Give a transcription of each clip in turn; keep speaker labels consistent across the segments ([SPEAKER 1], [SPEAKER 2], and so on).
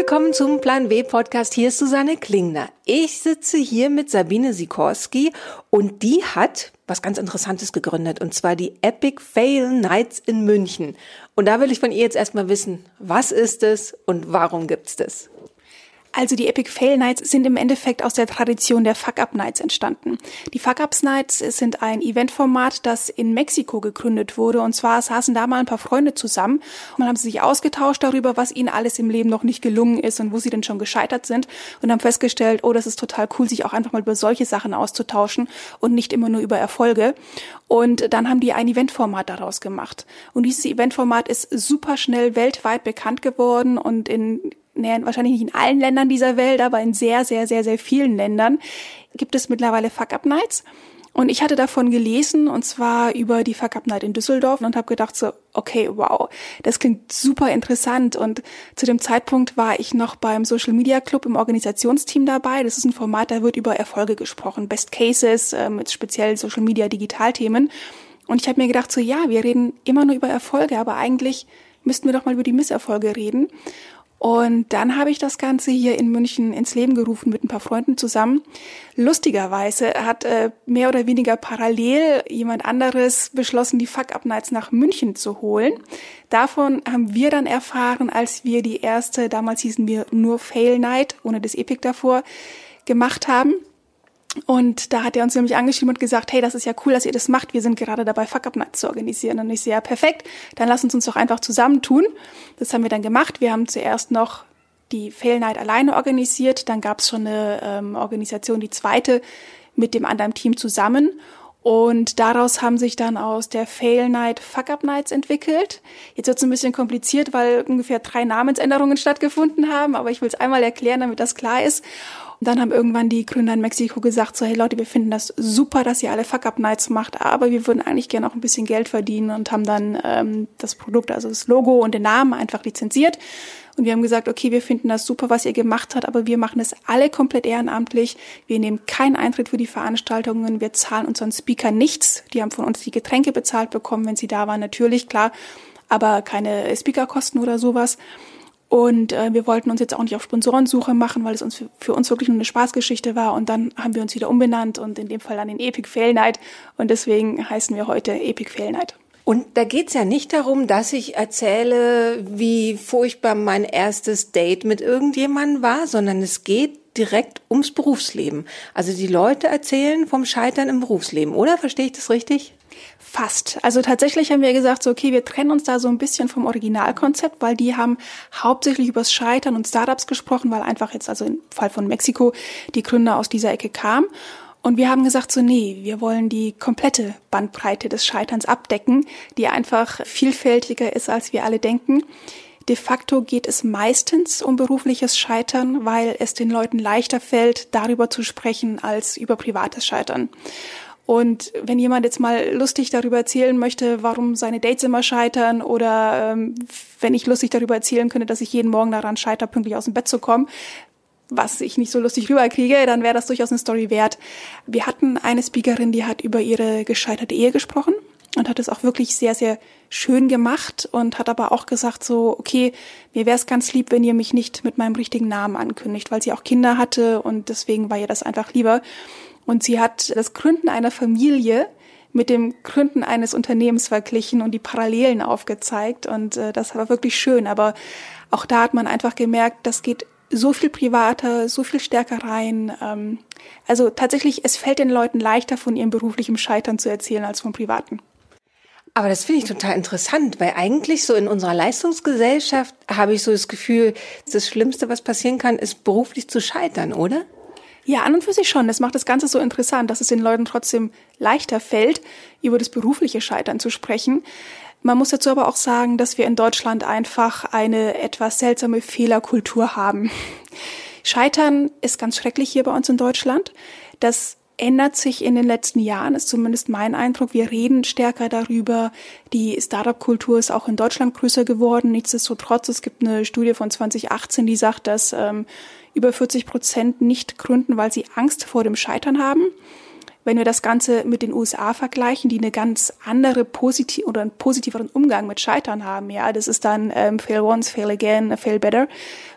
[SPEAKER 1] willkommen zum Plan W Podcast. Hier ist Susanne Klingner. Ich sitze hier mit Sabine Sikorski und die hat was ganz Interessantes gegründet und zwar die Epic Fail Nights in München. Und da will ich von ihr jetzt erstmal wissen, was ist es und warum gibt's das?
[SPEAKER 2] Also die Epic Fail Nights sind im Endeffekt aus der Tradition der Fuck-Up Nights entstanden. Die Fuck-Ups Nights sind ein Eventformat, das in Mexiko gegründet wurde. Und zwar saßen da mal ein paar Freunde zusammen und haben sich ausgetauscht darüber, was ihnen alles im Leben noch nicht gelungen ist und wo sie denn schon gescheitert sind. Und haben festgestellt, oh, das ist total cool, sich auch einfach mal über solche Sachen auszutauschen und nicht immer nur über Erfolge. Und dann haben die ein Eventformat daraus gemacht. Und dieses Eventformat ist super schnell weltweit bekannt geworden und in nee, wahrscheinlich nicht in allen Ländern dieser Welt, aber in sehr, sehr, sehr, sehr vielen Ländern gibt es mittlerweile Fuck-Up-Nights. Und ich hatte davon gelesen, und zwar über die Fuck Up Night in Düsseldorf und habe gedacht so, okay, wow, das klingt super interessant. Und zu dem Zeitpunkt war ich noch beim Social Media Club im Organisationsteam dabei. Das ist ein Format, da wird über Erfolge gesprochen, Best Cases, äh, mit speziell Social Media Digitalthemen. Und ich habe mir gedacht so, ja, wir reden immer nur über Erfolge, aber eigentlich müssten wir doch mal über die Misserfolge reden. Und dann habe ich das Ganze hier in München ins Leben gerufen mit ein paar Freunden zusammen. Lustigerweise hat äh, mehr oder weniger parallel jemand anderes beschlossen, die Fuck-Up-Nights nach München zu holen. Davon haben wir dann erfahren, als wir die erste, damals hießen wir nur Fail Night, ohne das Epic davor, gemacht haben. Und da hat er uns nämlich angeschrieben und gesagt, hey, das ist ja cool, dass ihr das macht. Wir sind gerade dabei, Fuck-Up-Nights zu organisieren. Und ich sehe, ja, perfekt, dann lass uns uns doch einfach zusammentun. Das haben wir dann gemacht. Wir haben zuerst noch die Fail Night alleine organisiert. Dann gab es schon eine ähm, Organisation, die zweite, mit dem anderen Team zusammen. Und daraus haben sich dann aus der Fail Night Fuck-Up Nights entwickelt. Jetzt wird es ein bisschen kompliziert, weil ungefähr drei Namensänderungen stattgefunden haben, aber ich will es einmal erklären, damit das klar ist. Dann haben irgendwann die Gründer in Mexiko gesagt, so hey Leute, wir finden das super, dass ihr alle Fuck-Up-Nights macht, aber wir würden eigentlich gerne auch ein bisschen Geld verdienen und haben dann ähm, das Produkt, also das Logo und den Namen einfach lizenziert. Und wir haben gesagt, okay, wir finden das super, was ihr gemacht habt, aber wir machen es alle komplett ehrenamtlich. Wir nehmen keinen Eintritt für die Veranstaltungen. Wir zahlen unseren Speaker nichts. Die haben von uns die Getränke bezahlt bekommen, wenn sie da waren, natürlich, klar, aber keine Speakerkosten oder sowas. Und äh, wir wollten uns jetzt auch nicht auf Sponsorensuche machen, weil es uns für, uns wirklich nur eine Spaßgeschichte war. Und dann haben wir uns wieder umbenannt und in dem Fall dann in Epic Fail Night. Und deswegen heißen wir heute Epic Fail Night.
[SPEAKER 1] Und da geht's ja nicht darum, dass ich erzähle, wie furchtbar mein erstes Date mit irgendjemandem war, sondern es geht direkt ums Berufsleben. Also die Leute erzählen vom Scheitern im Berufsleben, oder? Verstehe ich das richtig?
[SPEAKER 2] Fast. Also tatsächlich haben wir gesagt, so okay, wir trennen uns da so ein bisschen vom Originalkonzept, weil die haben hauptsächlich übers Scheitern und Startups gesprochen, weil einfach jetzt, also im Fall von Mexiko, die Gründer aus dieser Ecke kamen. Und wir haben gesagt, so nee, wir wollen die komplette Bandbreite des Scheiterns abdecken, die einfach vielfältiger ist, als wir alle denken. De facto geht es meistens um berufliches Scheitern, weil es den Leuten leichter fällt, darüber zu sprechen, als über privates Scheitern. Und wenn jemand jetzt mal lustig darüber erzählen möchte, warum seine Dates immer scheitern oder ähm, wenn ich lustig darüber erzählen könnte, dass ich jeden Morgen daran scheitere, pünktlich aus dem Bett zu kommen, was ich nicht so lustig rüberkriege, dann wäre das durchaus eine Story wert. Wir hatten eine Speakerin, die hat über ihre gescheiterte Ehe gesprochen und hat es auch wirklich sehr, sehr schön gemacht und hat aber auch gesagt so, okay, mir wäre es ganz lieb, wenn ihr mich nicht mit meinem richtigen Namen ankündigt, weil sie auch Kinder hatte und deswegen war ihr das einfach lieber. Und sie hat das Gründen einer Familie mit dem Gründen eines Unternehmens verglichen und die Parallelen aufgezeigt. Und äh, das war wirklich schön. Aber auch da hat man einfach gemerkt, das geht so viel privater, so viel stärker rein. Ähm, also tatsächlich, es fällt den Leuten leichter, von ihrem beruflichen Scheitern zu erzählen, als vom privaten.
[SPEAKER 1] Aber das finde ich total interessant, weil eigentlich so in unserer Leistungsgesellschaft habe ich so das Gefühl, das Schlimmste, was passieren kann, ist beruflich zu scheitern, oder?
[SPEAKER 2] Ja, an und für sich schon. Das macht das Ganze so interessant, dass es den Leuten trotzdem leichter fällt, über das berufliche Scheitern zu sprechen. Man muss dazu aber auch sagen, dass wir in Deutschland einfach eine etwas seltsame Fehlerkultur haben. Scheitern ist ganz schrecklich hier bei uns in Deutschland. Das ändert sich in den letzten Jahren, ist zumindest mein Eindruck. Wir reden stärker darüber. Die Startup-Kultur ist auch in Deutschland größer geworden. Nichtsdestotrotz, es gibt eine Studie von 2018, die sagt, dass ähm, über 40 Prozent nicht gründen, weil sie Angst vor dem Scheitern haben. Wenn wir das Ganze mit den USA vergleichen, die eine ganz andere positiv oder einen positiveren Umgang mit Scheitern haben, ja, das ist dann ähm, fail once, fail again, fail better.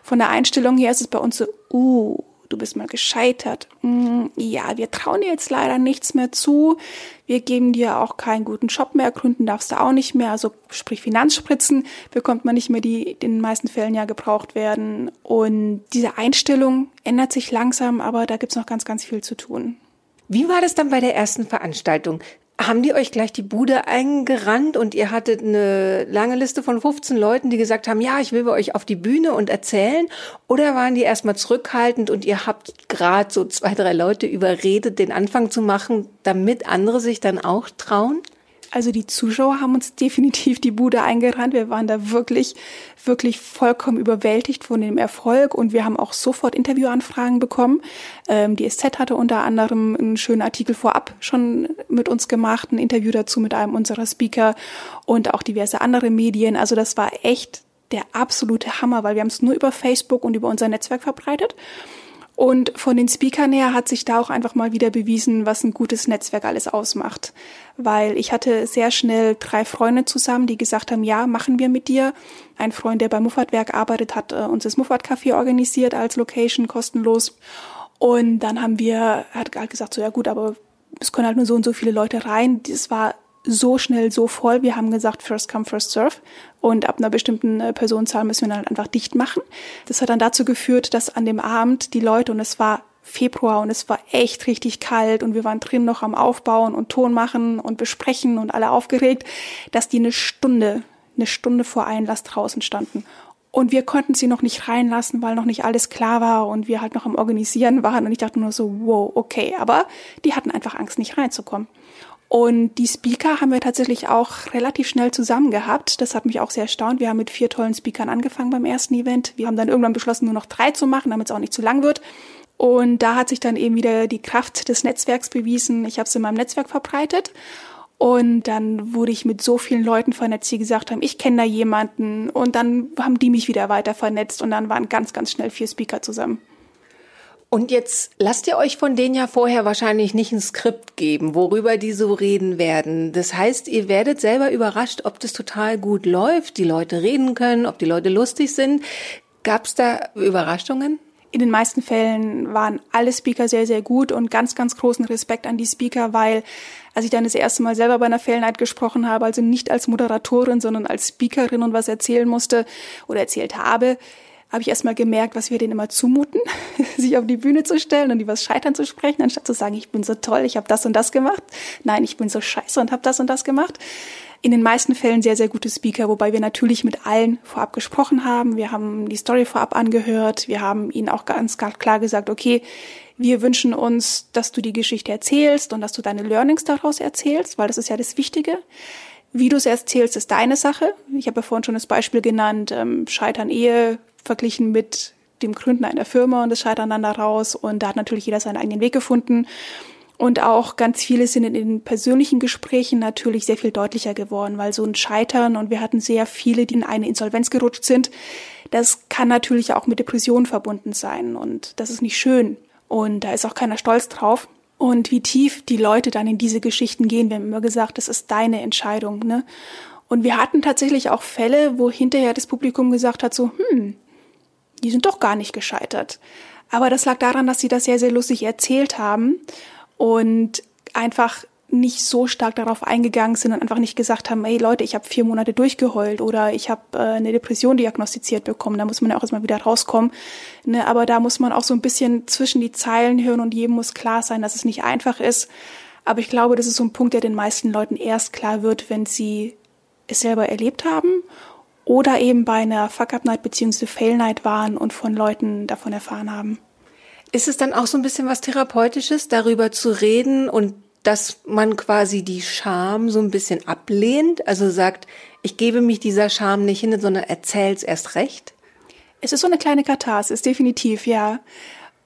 [SPEAKER 2] Von der Einstellung her ist es bei uns so, uh, du bist mal gescheitert. Mm, ja, wir trauen dir jetzt leider nichts mehr zu. Wir geben dir auch keinen guten Job mehr, gründen darfst du auch nicht mehr. Also sprich Finanzspritzen bekommt man nicht mehr, die in den meisten Fällen ja gebraucht werden. Und diese Einstellung ändert sich langsam, aber da gibt's noch ganz, ganz viel zu tun.
[SPEAKER 1] Wie war das dann bei der ersten Veranstaltung? Haben die euch gleich die Bude eingerannt und ihr hattet eine lange Liste von 15 Leuten, die gesagt haben, ja, ich will bei euch auf die Bühne und erzählen? Oder waren die erstmal zurückhaltend und ihr habt gerade so zwei, drei Leute überredet, den Anfang zu machen, damit andere sich dann auch trauen?
[SPEAKER 2] Also die Zuschauer haben uns definitiv die Bude eingerannt. Wir waren da wirklich, wirklich vollkommen überwältigt von dem Erfolg und wir haben auch sofort Interviewanfragen bekommen. Ähm, die SZ hatte unter anderem einen schönen Artikel vorab schon mit uns gemacht, ein Interview dazu mit einem unserer Speaker und auch diverse andere Medien. Also das war echt der absolute Hammer, weil wir haben es nur über Facebook und über unser Netzwerk verbreitet. Und von den Speakern her hat sich da auch einfach mal wieder bewiesen, was ein gutes Netzwerk alles ausmacht. Weil ich hatte sehr schnell drei Freunde zusammen, die gesagt haben, ja, machen wir mit dir. Ein Freund, der beim Muffatwerk arbeitet, hat äh, uns das Muffat Café organisiert als Location, kostenlos. Und dann haben wir, hat gesagt, so, ja gut, aber es können halt nur so und so viele Leute rein. Das war so schnell, so voll. Wir haben gesagt, first come, first serve. Und ab einer bestimmten äh, Personenzahl müssen wir dann einfach dicht machen. Das hat dann dazu geführt, dass an dem Abend die Leute, und es war Februar und es war echt richtig kalt und wir waren drin noch am Aufbauen und Ton machen und besprechen und alle aufgeregt, dass die eine Stunde, eine Stunde vor Einlass draußen standen. Und wir konnten sie noch nicht reinlassen, weil noch nicht alles klar war und wir halt noch am Organisieren waren. Und ich dachte nur so, wow, okay. Aber die hatten einfach Angst, nicht reinzukommen. Und die Speaker haben wir tatsächlich auch relativ schnell zusammen gehabt. Das hat mich auch sehr erstaunt. Wir haben mit vier tollen Speakern angefangen beim ersten Event. Wir haben dann irgendwann beschlossen, nur noch drei zu machen, damit es auch nicht zu lang wird. Und da hat sich dann eben wieder die Kraft des Netzwerks bewiesen. Ich habe es in meinem Netzwerk verbreitet. Und dann wurde ich mit so vielen Leuten vernetzt, die gesagt haben, ich kenne da jemanden. Und dann haben die mich wieder weiter vernetzt. Und dann waren ganz, ganz schnell vier Speaker zusammen.
[SPEAKER 1] Und jetzt lasst ihr euch von denen ja vorher wahrscheinlich nicht ein Skript geben, worüber die so reden werden. Das heißt, ihr werdet selber überrascht, ob das total gut läuft, die Leute reden können, ob die Leute lustig sind. Gab es da Überraschungen?
[SPEAKER 2] In den meisten Fällen waren alle Speaker sehr, sehr gut und ganz, ganz großen Respekt an die Speaker, weil als ich dann das erste Mal selber bei einer Fail gesprochen habe, also nicht als Moderatorin, sondern als Speakerin und was erzählen musste oder erzählt habe, habe ich erstmal gemerkt, was wir denen immer zumuten, sich auf die Bühne zu stellen und über das Scheitern zu sprechen, anstatt zu sagen, ich bin so toll, ich habe das und das gemacht. Nein, ich bin so scheiße und habe das und das gemacht. In den meisten Fällen sehr, sehr gute Speaker, wobei wir natürlich mit allen vorab gesprochen haben. Wir haben die Story vorab angehört. Wir haben ihnen auch ganz klar gesagt, okay, wir wünschen uns, dass du die Geschichte erzählst und dass du deine Learnings daraus erzählst, weil das ist ja das Wichtige. Wie du es erzählst, ist deine Sache. Ich habe ja vorhin schon das Beispiel genannt, ähm, Scheitern Ehe, verglichen mit dem Gründen einer Firma und das Scheitern dann daraus. Und da hat natürlich jeder seinen eigenen Weg gefunden. Und auch ganz viele sind in den persönlichen Gesprächen natürlich sehr viel deutlicher geworden, weil so ein Scheitern und wir hatten sehr viele, die in eine Insolvenz gerutscht sind. Das kann natürlich auch mit Depressionen verbunden sein und das ist nicht schön. Und da ist auch keiner stolz drauf. Und wie tief die Leute dann in diese Geschichten gehen, wir haben immer gesagt, das ist deine Entscheidung. Ne? Und wir hatten tatsächlich auch Fälle, wo hinterher das Publikum gesagt hat, so, hm, die sind doch gar nicht gescheitert. Aber das lag daran, dass sie das sehr, sehr lustig erzählt haben und einfach nicht so stark darauf eingegangen sind und einfach nicht gesagt haben, hey Leute, ich habe vier Monate durchgeheult oder ich habe äh, eine Depression diagnostiziert bekommen. Da muss man ja auch erstmal wieder rauskommen. Ne? Aber da muss man auch so ein bisschen zwischen die Zeilen hören und jedem muss klar sein, dass es nicht einfach ist. Aber ich glaube, das ist so ein Punkt, der den meisten Leuten erst klar wird, wenn sie es selber erlebt haben oder eben bei einer Fuck-Up-Night bzw. Fail-Night waren und von Leuten davon erfahren haben.
[SPEAKER 1] Ist es dann auch so ein bisschen was Therapeutisches, darüber zu reden und dass man quasi die Scham so ein bisschen ablehnt? Also sagt, ich gebe mich dieser Scham nicht hin, sondern erzähl's erst recht?
[SPEAKER 2] Es ist so eine kleine Katharsis, definitiv, ja.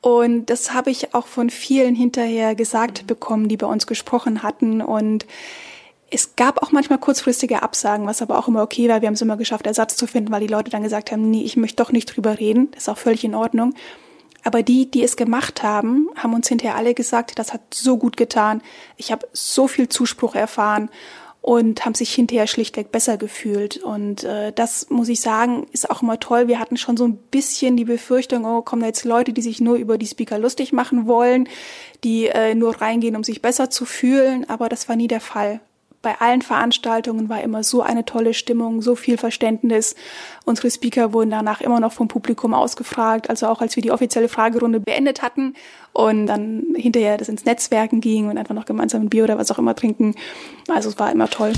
[SPEAKER 2] Und das habe ich auch von vielen hinterher gesagt bekommen, die bei uns gesprochen hatten. Und es gab auch manchmal kurzfristige Absagen, was aber auch immer okay war. Wir haben es immer geschafft, Ersatz zu finden, weil die Leute dann gesagt haben, nee, ich möchte doch nicht drüber reden. Das ist auch völlig in Ordnung. Aber die, die es gemacht haben, haben uns hinterher alle gesagt, das hat so gut getan. Ich habe so viel Zuspruch erfahren und haben sich hinterher schlichtweg besser gefühlt. Und äh, das muss ich sagen, ist auch immer toll. Wir hatten schon so ein bisschen die Befürchtung, oh, kommen da jetzt Leute, die sich nur über die Speaker lustig machen wollen, die äh, nur reingehen, um sich besser zu fühlen. Aber das war nie der Fall bei allen Veranstaltungen war immer so eine tolle Stimmung, so viel Verständnis. Unsere Speaker wurden danach immer noch vom Publikum ausgefragt, also auch als wir die offizielle Fragerunde beendet hatten und dann hinterher das ins Netzwerken ging und einfach noch gemeinsam ein Bier oder was auch immer trinken. Also es war immer toll.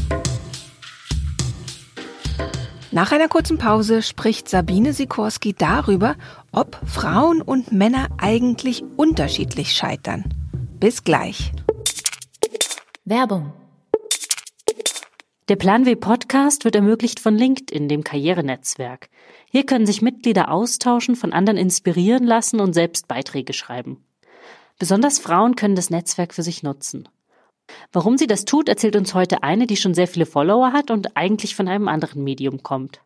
[SPEAKER 1] Nach einer kurzen Pause spricht Sabine Sikorski darüber, ob Frauen und Männer eigentlich unterschiedlich scheitern. Bis gleich.
[SPEAKER 3] Werbung der Plan W Podcast wird ermöglicht von LinkedIn, dem Karrierenetzwerk. Hier können sich Mitglieder austauschen, von anderen inspirieren lassen und selbst Beiträge schreiben. Besonders Frauen können das Netzwerk für sich nutzen. Warum sie das tut, erzählt uns heute eine, die schon sehr viele Follower hat und eigentlich von einem anderen Medium kommt.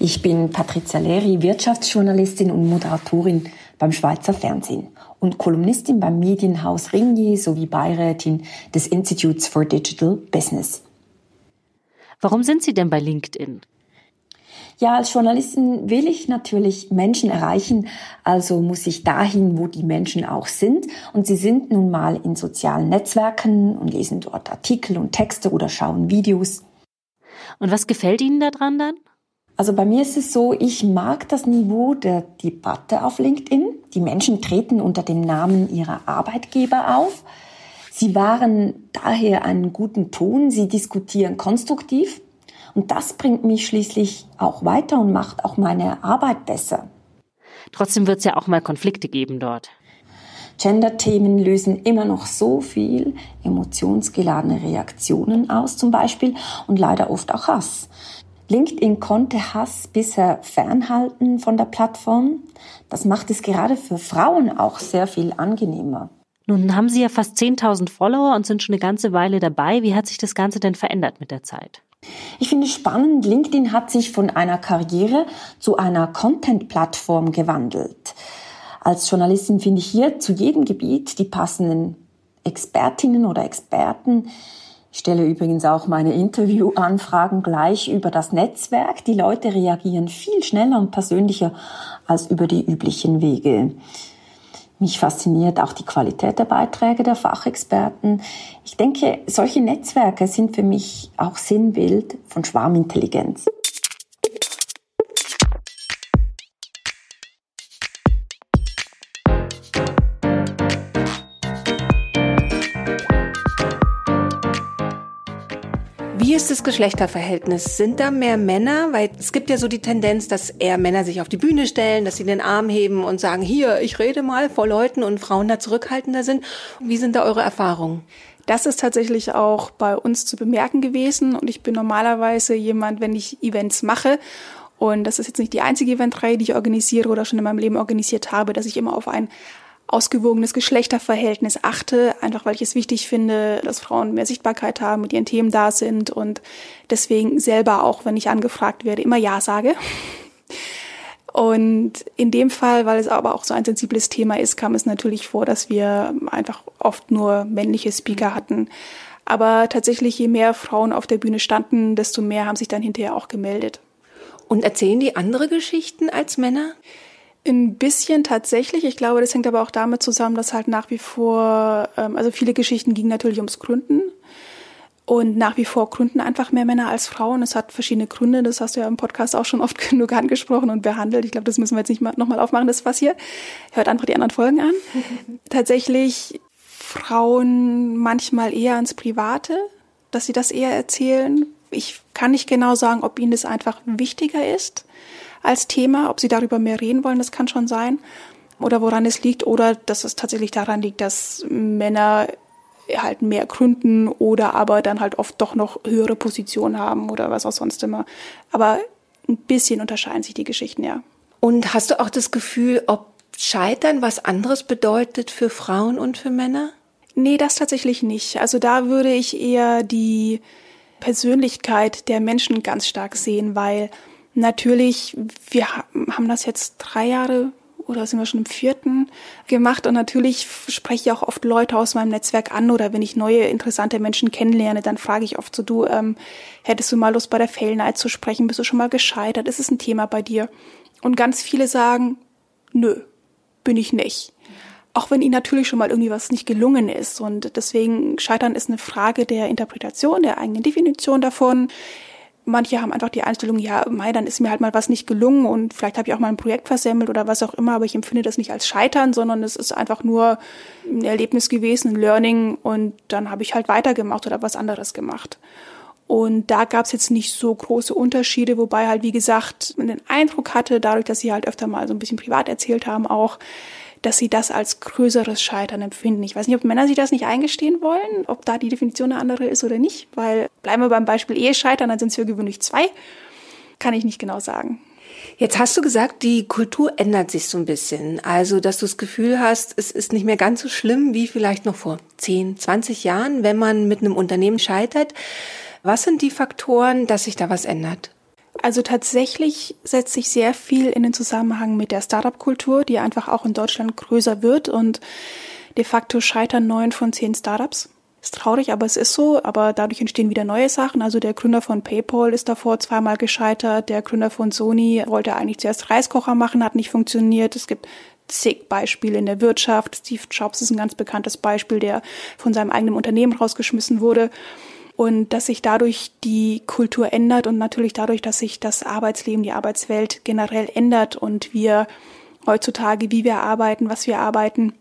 [SPEAKER 4] Ich bin Patricia Leri, Wirtschaftsjournalistin und Moderatorin beim Schweizer Fernsehen und Kolumnistin beim Medienhaus Ringier sowie Beirätin des Institutes for Digital Business.
[SPEAKER 3] Warum sind Sie denn bei LinkedIn?
[SPEAKER 4] Ja, als Journalistin will ich natürlich Menschen erreichen, also muss ich dahin, wo die Menschen auch sind. Und sie sind nun mal in sozialen Netzwerken und lesen dort Artikel und Texte oder schauen Videos.
[SPEAKER 3] Und was gefällt Ihnen daran dann?
[SPEAKER 4] Also bei mir ist es so, ich mag das Niveau der Debatte auf LinkedIn. Die Menschen treten unter dem Namen ihrer Arbeitgeber auf. Sie wahren daher einen guten Ton, sie diskutieren konstruktiv und das bringt mich schließlich auch weiter und macht auch meine Arbeit besser.
[SPEAKER 3] Trotzdem wird es ja auch mal Konflikte geben dort.
[SPEAKER 4] Gender-Themen lösen immer noch so viel emotionsgeladene Reaktionen aus zum Beispiel und leider oft auch Hass. LinkedIn konnte Hass bisher fernhalten von der Plattform. Das macht es gerade für Frauen auch sehr viel angenehmer.
[SPEAKER 3] Nun haben Sie ja fast 10.000 Follower und sind schon eine ganze Weile dabei. Wie hat sich das Ganze denn verändert mit der Zeit?
[SPEAKER 4] Ich finde es spannend, LinkedIn hat sich von einer Karriere zu einer Content-Plattform gewandelt. Als Journalistin finde ich hier zu jedem Gebiet die passenden Expertinnen oder Experten. Ich stelle übrigens auch meine Interviewanfragen gleich über das Netzwerk. Die Leute reagieren viel schneller und persönlicher als über die üblichen Wege. Mich fasziniert auch die Qualität der Beiträge der Fachexperten. Ich denke, solche Netzwerke sind für mich auch Sinnbild von Schwarmintelligenz.
[SPEAKER 1] Wie ist das Geschlechterverhältnis? Sind da mehr Männer? Weil es gibt ja so die Tendenz, dass eher Männer sich auf die Bühne stellen, dass sie den Arm heben und sagen, hier, ich rede mal vor Leuten und Frauen da zurückhaltender sind. Wie sind da eure Erfahrungen?
[SPEAKER 2] Das ist tatsächlich auch bei uns zu bemerken gewesen und ich bin normalerweise jemand, wenn ich Events mache und das ist jetzt nicht die einzige Eventreihe, die ich organisiere oder schon in meinem Leben organisiert habe, dass ich immer auf ein ausgewogenes Geschlechterverhältnis achte, einfach weil ich es wichtig finde, dass Frauen mehr Sichtbarkeit haben, mit ihren Themen da sind und deswegen selber auch, wenn ich angefragt werde, immer Ja sage. Und in dem Fall, weil es aber auch so ein sensibles Thema ist, kam es natürlich vor, dass wir einfach oft nur männliche Speaker hatten. Aber tatsächlich, je mehr Frauen auf der Bühne standen, desto mehr haben sich dann hinterher auch gemeldet.
[SPEAKER 1] Und erzählen die andere Geschichten als Männer?
[SPEAKER 2] Ein bisschen tatsächlich. Ich glaube, das hängt aber auch damit zusammen, dass halt nach wie vor, ähm, also viele Geschichten gingen natürlich ums Gründen. Und nach wie vor gründen einfach mehr Männer als Frauen. Es hat verschiedene Gründe. Das hast du ja im Podcast auch schon oft genug angesprochen und behandelt. Ich glaube, das müssen wir jetzt nicht mal, nochmal aufmachen, das was hier. Hört einfach die anderen Folgen an. Tatsächlich Frauen manchmal eher ins Private, dass sie das eher erzählen. Ich kann nicht genau sagen, ob ihnen das einfach wichtiger ist als Thema. Ob sie darüber mehr reden wollen, das kann schon sein. Oder woran es liegt. Oder dass es tatsächlich daran liegt, dass Männer halt mehr gründen oder aber dann halt oft doch noch höhere Positionen haben oder was auch sonst immer. Aber ein bisschen unterscheiden sich die Geschichten, ja.
[SPEAKER 1] Und hast du auch das Gefühl, ob Scheitern was anderes bedeutet für Frauen und für Männer?
[SPEAKER 2] Nee, das tatsächlich nicht. Also da würde ich eher die Persönlichkeit der Menschen ganz stark sehen, weil Natürlich, wir haben das jetzt drei Jahre oder sind wir schon im vierten gemacht. Und natürlich spreche ich auch oft Leute aus meinem Netzwerk an oder wenn ich neue interessante Menschen kennenlerne, dann frage ich oft so, du, ähm, hättest du mal Lust bei der Fail Night zu sprechen? Bist du schon mal gescheitert? Ist es ein Thema bei dir? Und ganz viele sagen, nö, bin ich nicht. Auch wenn ihnen natürlich schon mal irgendwie was nicht gelungen ist. Und deswegen Scheitern ist eine Frage der Interpretation, der eigenen Definition davon. Manche haben einfach die Einstellung, ja, mei, dann ist mir halt mal was nicht gelungen und vielleicht habe ich auch mal ein Projekt versemmelt oder was auch immer, aber ich empfinde das nicht als Scheitern, sondern es ist einfach nur ein Erlebnis gewesen, ein Learning und dann habe ich halt weitergemacht oder was anderes gemacht. Und da gab es jetzt nicht so große Unterschiede, wobei halt, wie gesagt, man den Eindruck hatte, dadurch, dass sie halt öfter mal so ein bisschen privat erzählt haben, auch, dass sie das als größeres Scheitern empfinden. Ich weiß nicht, ob Männer sich das nicht eingestehen wollen, ob da die Definition eine andere ist oder nicht, weil bleiben wir beim Beispiel Ehescheitern, dann sind es für gewöhnlich zwei. Kann ich nicht genau sagen.
[SPEAKER 1] Jetzt hast du gesagt, die Kultur ändert sich so ein bisschen. Also, dass du das Gefühl hast, es ist nicht mehr ganz so schlimm wie vielleicht noch vor 10, 20 Jahren, wenn man mit einem Unternehmen scheitert. Was sind die Faktoren, dass sich da was ändert?
[SPEAKER 2] Also tatsächlich setzt sich sehr viel in den Zusammenhang mit der Startup-Kultur, die einfach auch in Deutschland größer wird und de facto scheitern neun von zehn Startups. Ist traurig, aber es ist so. Aber dadurch entstehen wieder neue Sachen. Also der Gründer von PayPal ist davor zweimal gescheitert. Der Gründer von Sony wollte eigentlich zuerst Reiskocher machen, hat nicht funktioniert. Es gibt zig Beispiele in der Wirtschaft. Steve Jobs ist ein ganz bekanntes Beispiel, der von seinem eigenen Unternehmen rausgeschmissen wurde und dass sich dadurch die Kultur ändert und natürlich dadurch, dass sich das Arbeitsleben, die Arbeitswelt generell ändert und wir heutzutage, wie wir arbeiten, was wir arbeiten,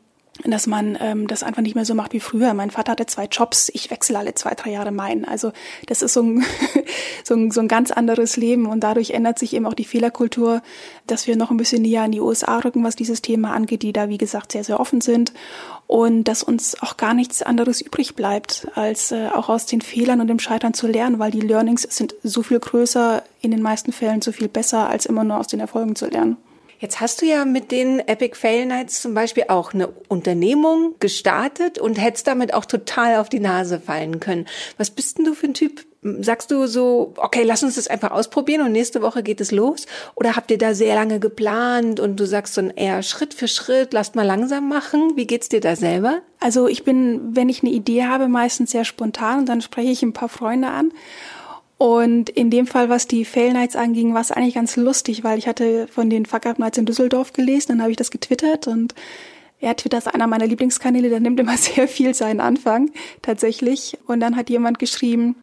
[SPEAKER 2] dass man ähm, das einfach nicht mehr so macht wie früher. Mein Vater hatte zwei Jobs, ich wechsle alle zwei, drei Jahre meinen. Also das ist so ein, so, ein, so ein ganz anderes Leben und dadurch ändert sich eben auch die Fehlerkultur, dass wir noch ein bisschen näher an die USA rücken, was dieses Thema angeht, die da, wie gesagt, sehr, sehr offen sind und dass uns auch gar nichts anderes übrig bleibt, als äh, auch aus den Fehlern und dem Scheitern zu lernen, weil die Learnings sind so viel größer, in den meisten Fällen so viel besser, als immer nur aus den Erfolgen zu lernen.
[SPEAKER 1] Jetzt hast du ja mit den Epic Fail Nights zum Beispiel auch eine Unternehmung gestartet und hättest damit auch total auf die Nase fallen können. Was bist denn du für ein Typ? Sagst du so, okay, lass uns das einfach ausprobieren und nächste Woche geht es los? Oder habt ihr da sehr lange geplant und du sagst so eher Schritt für Schritt, lasst mal langsam machen? Wie geht's dir da selber?
[SPEAKER 2] Also ich bin, wenn ich eine Idee habe, meistens sehr spontan und dann spreche ich ein paar Freunde an und in dem Fall, was die Fail Nights anging, war es eigentlich ganz lustig, weil ich hatte von den Fuck Up Nights in Düsseldorf gelesen, dann habe ich das getwittert und ja, Twitter ist einer meiner Lieblingskanäle, der nimmt immer sehr viel seinen Anfang, tatsächlich. Und dann hat jemand geschrieben,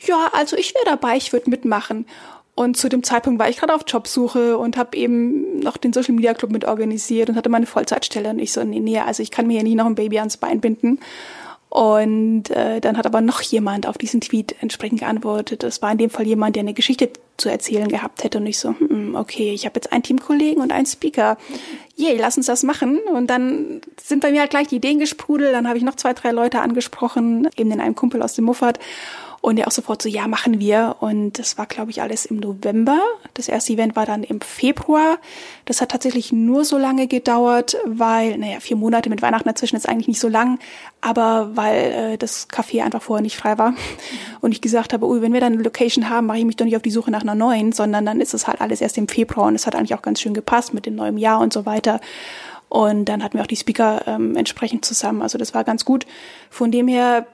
[SPEAKER 2] ja, also ich wäre dabei, ich würde mitmachen. Und zu dem Zeitpunkt war ich gerade auf Jobsuche und habe eben noch den Social Media Club mit organisiert und hatte meine Vollzeitstelle. Und ich so, nee, nee, also ich kann mir ja nicht noch ein Baby ans Bein binden. Und äh, dann hat aber noch jemand auf diesen Tweet entsprechend geantwortet. Das war in dem Fall jemand, der eine Geschichte zu erzählen gehabt hätte. Und ich so, hm, okay, ich habe jetzt einen Teamkollegen und einen Speaker. Yay, lass uns das machen. Und dann sind bei mir halt gleich die Ideen gesprudelt. Dann habe ich noch zwei, drei Leute angesprochen, eben den einen Kumpel aus dem Muffat. Und der auch sofort so, ja, machen wir. Und das war, glaube ich, alles im November. Das erste Event war dann im Februar. Das hat tatsächlich nur so lange gedauert, weil, naja, vier Monate mit Weihnachten dazwischen ist eigentlich nicht so lang, aber weil äh, das Café einfach vorher nicht frei war. Und ich gesagt habe, ui, wenn wir dann eine Location haben, mache ich mich doch nicht auf die Suche nach einer neuen, sondern dann ist es halt alles erst im Februar und es hat eigentlich auch ganz schön gepasst mit dem neuen Jahr und so weiter. Und dann hatten wir auch die Speaker ähm, entsprechend zusammen. Also das war ganz gut. Von dem her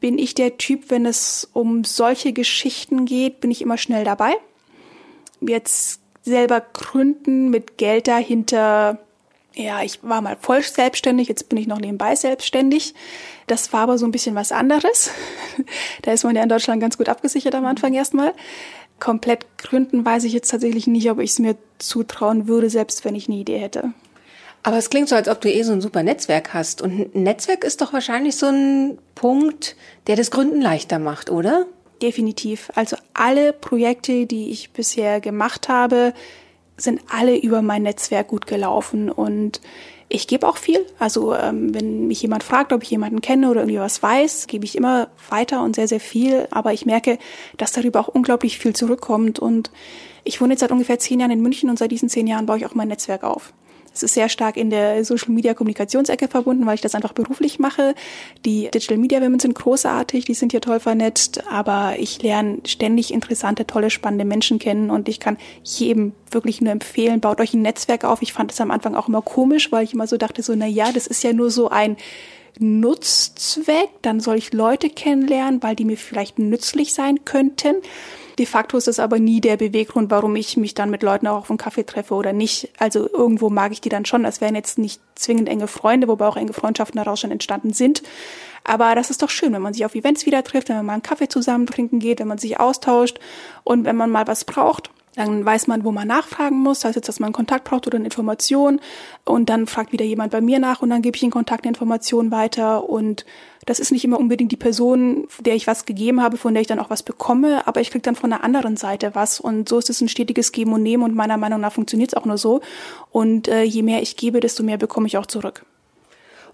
[SPEAKER 2] bin ich der Typ, wenn es um solche Geschichten geht, bin ich immer schnell dabei. Jetzt selber gründen mit Geld dahinter. Ja, ich war mal voll selbstständig, jetzt bin ich noch nebenbei selbstständig. Das war aber so ein bisschen was anderes. da ist man ja in Deutschland ganz gut abgesichert am Anfang erstmal. Komplett gründen weiß ich jetzt tatsächlich nicht, ob ich es mir zutrauen würde, selbst wenn ich eine Idee hätte.
[SPEAKER 1] Aber es klingt so, als ob du eh so ein super Netzwerk hast. Und ein Netzwerk ist doch wahrscheinlich so ein Punkt, der das Gründen leichter macht, oder?
[SPEAKER 2] Definitiv. Also alle Projekte, die ich bisher gemacht habe, sind alle über mein Netzwerk gut gelaufen und ich gebe auch viel. Also ähm, wenn mich jemand fragt, ob ich jemanden kenne oder irgendwie was weiß, gebe ich immer weiter und sehr, sehr viel. Aber ich merke, dass darüber auch unglaublich viel zurückkommt. Und ich wohne jetzt seit ungefähr zehn Jahren in München und seit diesen zehn Jahren baue ich auch mein Netzwerk auf. Es ist sehr stark in der Social Media Kommunikationsecke verbunden, weil ich das einfach beruflich mache. Die Digital Media Women sind großartig, die sind hier toll vernetzt, aber ich lerne ständig interessante, tolle, spannende Menschen kennen und ich kann jedem wirklich nur empfehlen, baut euch ein Netzwerk auf. Ich fand es am Anfang auch immer komisch, weil ich immer so dachte, so, na ja, das ist ja nur so ein Nutzzweck, dann soll ich Leute kennenlernen, weil die mir vielleicht nützlich sein könnten. De facto ist es aber nie der Beweggrund, warum ich mich dann mit Leuten auch auf einen Kaffee treffe oder nicht. Also irgendwo mag ich die dann schon. Das wären jetzt nicht zwingend enge Freunde, wobei auch enge Freundschaften daraus schon entstanden sind. Aber das ist doch schön, wenn man sich auf Events wieder trifft, wenn man mal einen Kaffee zusammen trinken geht, wenn man sich austauscht und wenn man mal was braucht dann weiß man, wo man nachfragen muss. Das heißt jetzt, dass man Kontakt braucht oder eine Information. Und dann fragt wieder jemand bei mir nach und dann gebe ich den Kontakt eine Information weiter. Und das ist nicht immer unbedingt die Person, der ich was gegeben habe, von der ich dann auch was bekomme, aber ich kriege dann von der anderen Seite was. Und so ist es ein stetiges Geben und Nehmen und meiner Meinung nach funktioniert es auch nur so. Und äh, je mehr ich gebe, desto mehr bekomme ich auch zurück.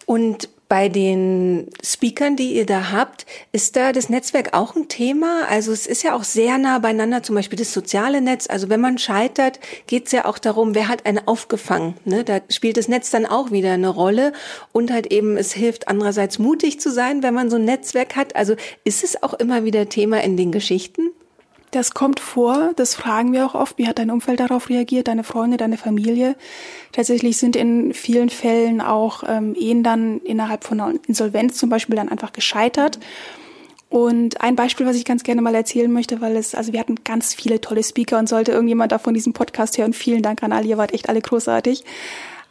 [SPEAKER 1] Und bei den Speakern, die ihr da habt, ist da das Netzwerk auch ein Thema? Also es ist ja auch sehr nah beieinander, zum Beispiel das soziale Netz. Also wenn man scheitert, geht es ja auch darum, wer hat einen aufgefangen. Ne? Da spielt das Netz dann auch wieder eine Rolle. Und halt eben, es hilft andererseits mutig zu sein, wenn man so ein Netzwerk hat. Also ist es auch immer wieder Thema in den Geschichten?
[SPEAKER 2] Das kommt vor, das fragen wir auch oft. Wie hat dein Umfeld darauf reagiert, deine Freunde, deine Familie? Tatsächlich sind in vielen Fällen auch ähm, Ehen dann innerhalb von einer Insolvenz zum Beispiel dann einfach gescheitert. Und ein Beispiel, was ich ganz gerne mal erzählen möchte, weil es, also wir hatten ganz viele tolle Speaker und sollte irgendjemand davon diesen Podcast hören, vielen Dank an alle, ihr wart echt alle großartig.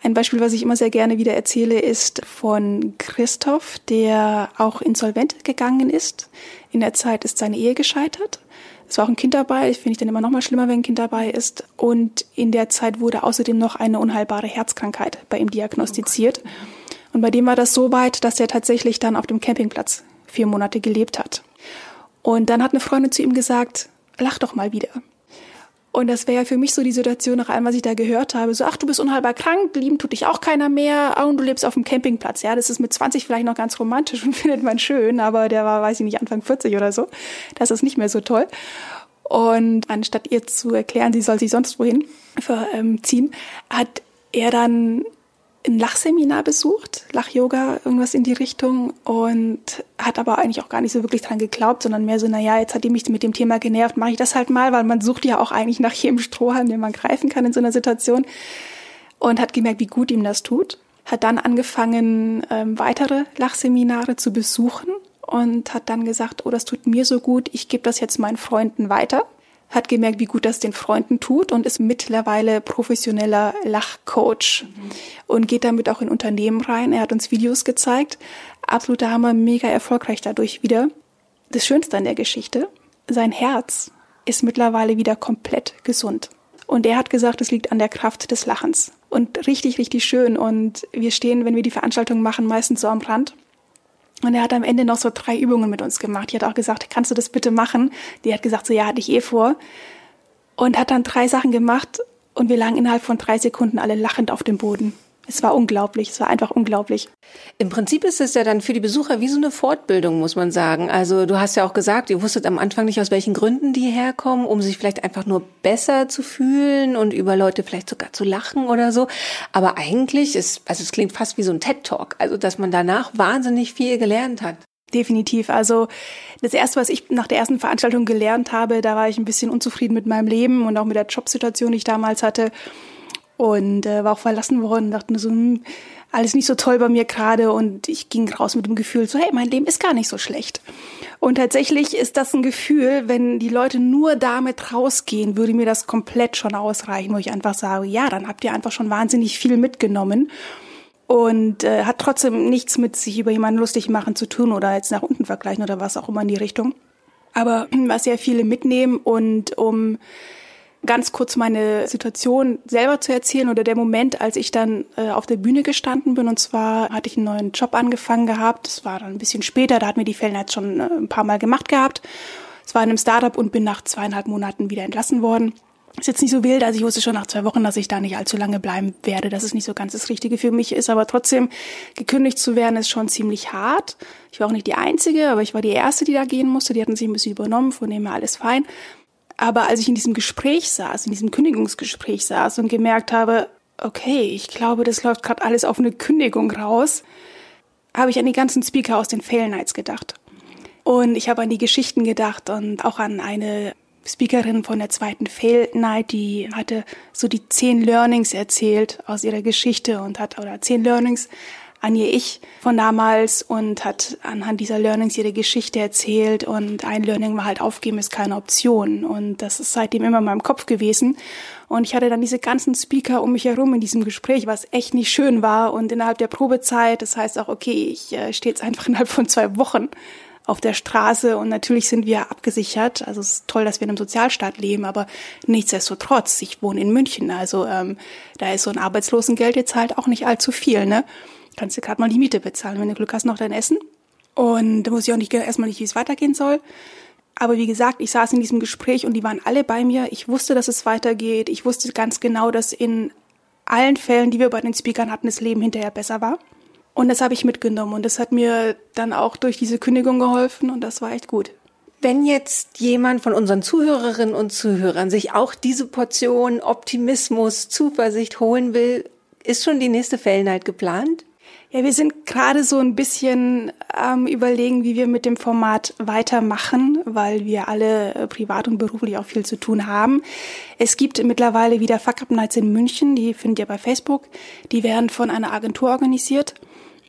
[SPEAKER 2] Ein Beispiel, was ich immer sehr gerne wieder erzähle, ist von Christoph, der auch insolvent gegangen ist. In der Zeit ist seine Ehe gescheitert es war auch ein Kind dabei, finde ich dann immer noch mal schlimmer, wenn ein Kind dabei ist. Und in der Zeit wurde außerdem noch eine unheilbare Herzkrankheit bei ihm diagnostiziert. Und bei dem war das so weit, dass er tatsächlich dann auf dem Campingplatz vier Monate gelebt hat. Und dann hat eine Freundin zu ihm gesagt, lach doch mal wieder. Und das wäre ja für mich so die Situation nach allem, was ich da gehört habe. So, ach, du bist unheilbar krank, lieben tut dich auch keiner mehr, und du lebst auf dem Campingplatz. Ja, das ist mit 20 vielleicht noch ganz romantisch und findet man schön, aber der war, weiß ich nicht, Anfang 40 oder so. Das ist nicht mehr so toll. Und anstatt ihr zu erklären, sie soll sich sonst wohin verziehen, hat er dann ein Lachseminar besucht, Lach-Yoga, irgendwas in die Richtung und hat aber eigentlich auch gar nicht so wirklich dran geglaubt, sondern mehr so, naja, jetzt hat die mich mit dem Thema genervt, mache ich das halt mal, weil man sucht ja auch eigentlich nach jedem Strohhalm, den man greifen kann in so einer Situation und hat gemerkt, wie gut ihm das tut. Hat dann angefangen, ähm, weitere Lachseminare zu besuchen und hat dann gesagt, oh, das tut mir so gut, ich gebe das jetzt meinen Freunden weiter hat gemerkt, wie gut das den Freunden tut und ist mittlerweile professioneller Lachcoach mhm. und geht damit auch in Unternehmen rein. Er hat uns Videos gezeigt. Absoluter Hammer, mega erfolgreich dadurch wieder. Das Schönste an der Geschichte, sein Herz ist mittlerweile wieder komplett gesund. Und er hat gesagt, es liegt an der Kraft des Lachens. Und richtig, richtig schön. Und wir stehen, wenn wir die Veranstaltung machen, meistens so am Rand und er hat am Ende noch so drei Übungen mit uns gemacht. Die hat auch gesagt, kannst du das bitte machen? Die hat gesagt, so ja, hatte ich eh vor. Und hat dann drei Sachen gemacht und wir lagen innerhalb von drei Sekunden alle lachend auf dem Boden. Es war unglaublich, es war einfach unglaublich.
[SPEAKER 1] Im Prinzip ist es ja dann für die Besucher wie so eine Fortbildung, muss man sagen. Also du hast ja auch gesagt, ihr wusstet am Anfang nicht, aus welchen Gründen die herkommen, um sich vielleicht einfach nur besser zu fühlen und über Leute vielleicht sogar zu lachen oder so. Aber eigentlich ist, also es klingt fast wie so ein TED-Talk, also dass man danach wahnsinnig viel gelernt hat.
[SPEAKER 2] Definitiv. Also das erste, was ich nach der ersten Veranstaltung gelernt habe, da war ich ein bisschen unzufrieden mit meinem Leben und auch mit der Jobsituation, die ich damals hatte und äh, war auch verlassen worden, dachte mir so, hm, alles nicht so toll bei mir gerade und ich ging raus mit dem Gefühl so, hey, mein Leben ist gar nicht so schlecht. Und tatsächlich ist das ein Gefühl, wenn die Leute nur damit rausgehen, würde mir das komplett schon ausreichen, wo ich einfach sage, ja, dann habt ihr einfach schon wahnsinnig viel mitgenommen und äh, hat trotzdem nichts mit sich über jemanden lustig machen zu tun oder jetzt nach unten vergleichen oder was auch immer in die Richtung. Aber was ja viele mitnehmen und um ganz kurz meine Situation selber zu erzählen oder der Moment, als ich dann äh, auf der Bühne gestanden bin. Und zwar hatte ich einen neuen Job angefangen gehabt. Das war dann ein bisschen später, da hat mir die Fellnight schon äh, ein paar Mal gemacht gehabt. Es war in einem Startup und bin nach zweieinhalb Monaten wieder entlassen worden. Ist jetzt nicht so wild, also ich wusste schon nach zwei Wochen, dass ich da nicht allzu lange bleiben werde, dass es nicht so ganz das Richtige für mich ist, aber trotzdem gekündigt zu werden ist schon ziemlich hart. Ich war auch nicht die Einzige, aber ich war die Erste, die da gehen musste. Die hatten sich ein bisschen übernommen, von dem her alles fein. Aber als ich in diesem Gespräch saß, in diesem Kündigungsgespräch saß und gemerkt habe, okay, ich glaube, das läuft gerade alles auf eine Kündigung raus, habe ich an die ganzen Speaker aus den Fail Nights gedacht. Und ich habe an die Geschichten gedacht und auch an eine Speakerin von der zweiten Fail Night, die hatte so die zehn Learnings erzählt aus ihrer Geschichte und hat, oder zehn Learnings an ihr Ich von damals und hat anhand dieser Learnings ihre Geschichte erzählt. Und ein Learning war halt aufgeben ist keine Option. Und das ist seitdem immer in meinem Kopf gewesen. Und ich hatte dann diese ganzen Speaker um mich herum in diesem Gespräch, was echt nicht schön war. Und innerhalb der Probezeit, das heißt auch, okay, ich äh, stehe jetzt einfach innerhalb von zwei Wochen auf der Straße. Und natürlich sind wir abgesichert. Also es ist toll, dass wir in einem Sozialstaat leben, aber nichtsdestotrotz, ich wohne in München, also ähm, da ist so ein Arbeitslosengeld jetzt halt auch nicht allzu viel, ne? Kannst du gerade mal die Miete bezahlen, wenn du Glück hast, noch dein Essen. Und da muss ich auch nicht erstmal nicht, wie es weitergehen soll. Aber wie gesagt, ich saß in diesem Gespräch und die waren alle bei mir. Ich wusste, dass es weitergeht. Ich wusste ganz genau, dass in allen Fällen, die wir bei den Speakern hatten, das Leben hinterher besser war. Und das habe ich mitgenommen und das hat mir dann auch durch diese Kündigung geholfen und das war echt gut.
[SPEAKER 1] Wenn jetzt jemand von unseren Zuhörerinnen und Zuhörern sich auch diese Portion Optimismus, Zuversicht holen will, ist schon die nächste Fellnight geplant?
[SPEAKER 2] Ja, wir sind gerade so ein bisschen ähm, überlegen, wie wir mit dem Format weitermachen, weil wir alle äh, privat und beruflich auch viel zu tun haben. Es gibt mittlerweile wieder Fuck Up Nights in München, die findet ihr bei Facebook. Die werden von einer Agentur organisiert.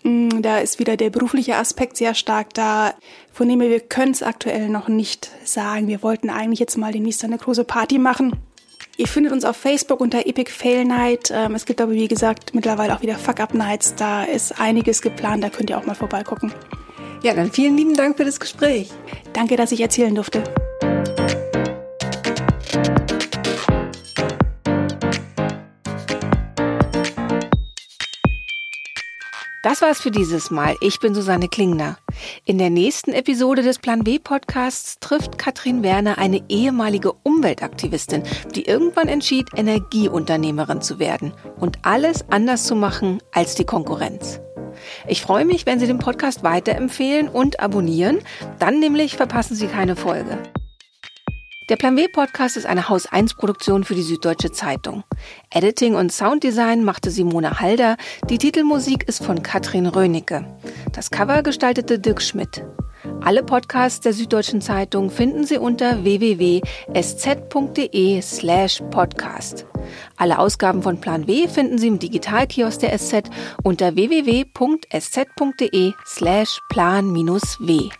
[SPEAKER 2] Mm, da ist wieder der berufliche Aspekt sehr stark da. Von dem her, wir können es aktuell noch nicht sagen. Wir wollten eigentlich jetzt mal demnächst eine große Party machen. Ihr findet uns auf Facebook unter Epic Fail Night. Ähm, es gibt aber, wie gesagt, mittlerweile auch wieder Fuck Up Nights. Da ist einiges geplant, da könnt ihr auch mal vorbeigucken.
[SPEAKER 1] Ja, dann vielen lieben Dank für das Gespräch.
[SPEAKER 2] Danke, dass ich erzählen durfte.
[SPEAKER 1] Das war's für dieses Mal. Ich bin Susanne Klingner. In der nächsten Episode des Plan B Podcasts trifft Katrin Werner eine ehemalige Umweltaktivistin, die irgendwann entschied, Energieunternehmerin zu werden und alles anders zu machen als die Konkurrenz. Ich freue mich, wenn Sie den Podcast weiterempfehlen und abonnieren, dann nämlich verpassen Sie keine Folge. Der Plan W Podcast ist eine Haus 1 Produktion für die Süddeutsche Zeitung. Editing und Sounddesign machte Simone Halder. Die Titelmusik ist von Katrin Rönicke. Das Cover gestaltete Dirk Schmidt. Alle Podcasts der Süddeutschen Zeitung finden Sie unter www.sz.de slash podcast. Alle Ausgaben von Plan W finden Sie im Digitalkiosk der SZ unter www.sz.de slash plan-w.